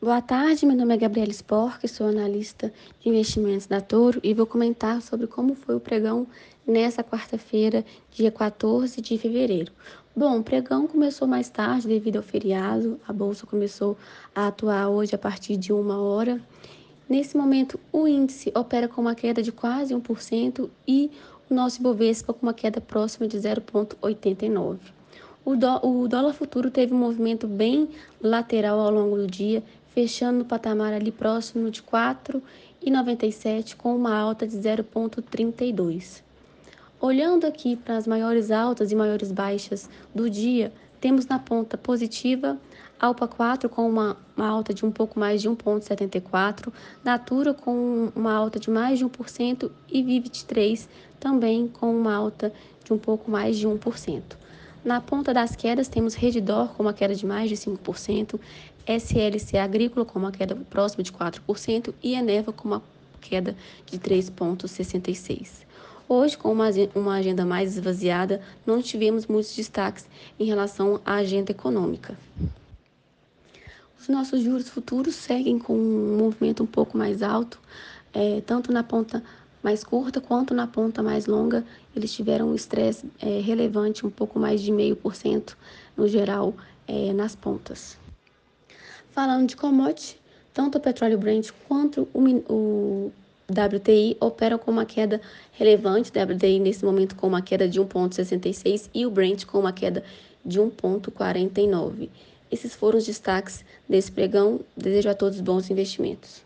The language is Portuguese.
Boa tarde, meu nome é Gabriela Spork, sou analista de investimentos da Toro e vou comentar sobre como foi o pregão nessa quarta-feira, dia 14 de fevereiro. Bom, o pregão começou mais tarde devido ao feriado, a bolsa começou a atuar hoje a partir de uma hora. Nesse momento, o índice opera com uma queda de quase 1% e o nosso Ibovespa com uma queda próxima de 0,89%. O, o dólar futuro teve um movimento bem lateral ao longo do dia, fechando no patamar ali próximo de 4,97 com uma alta de 0,32. Olhando aqui para as maiores altas e maiores baixas do dia, temos na ponta positiva Alpa 4 com uma, uma alta de um pouco mais de 1,74, Natura com uma alta de mais de 1% e Vivit 3 também com uma alta de um pouco mais de 1%. Na ponta das quedas, temos Redditor com uma queda de mais de 5%, SLC Agrícola com uma queda próxima de 4% e Eneva com uma queda de 3,66%. Hoje, com uma, uma agenda mais esvaziada, não tivemos muitos destaques em relação à agenda econômica. Os nossos juros futuros seguem com um movimento um pouco mais alto, é, tanto na ponta mais curta quanto na ponta mais longa, eles tiveram um estresse é, relevante, um pouco mais de meio por cento no geral é, nas pontas. Falando de commodity, tanto o petróleo Brent quanto o, o WTI operam com uma queda relevante, WTI nesse momento com uma queda de 1,66 e o Brent com uma queda de 1,49. Esses foram os destaques desse pregão. Desejo a todos bons investimentos.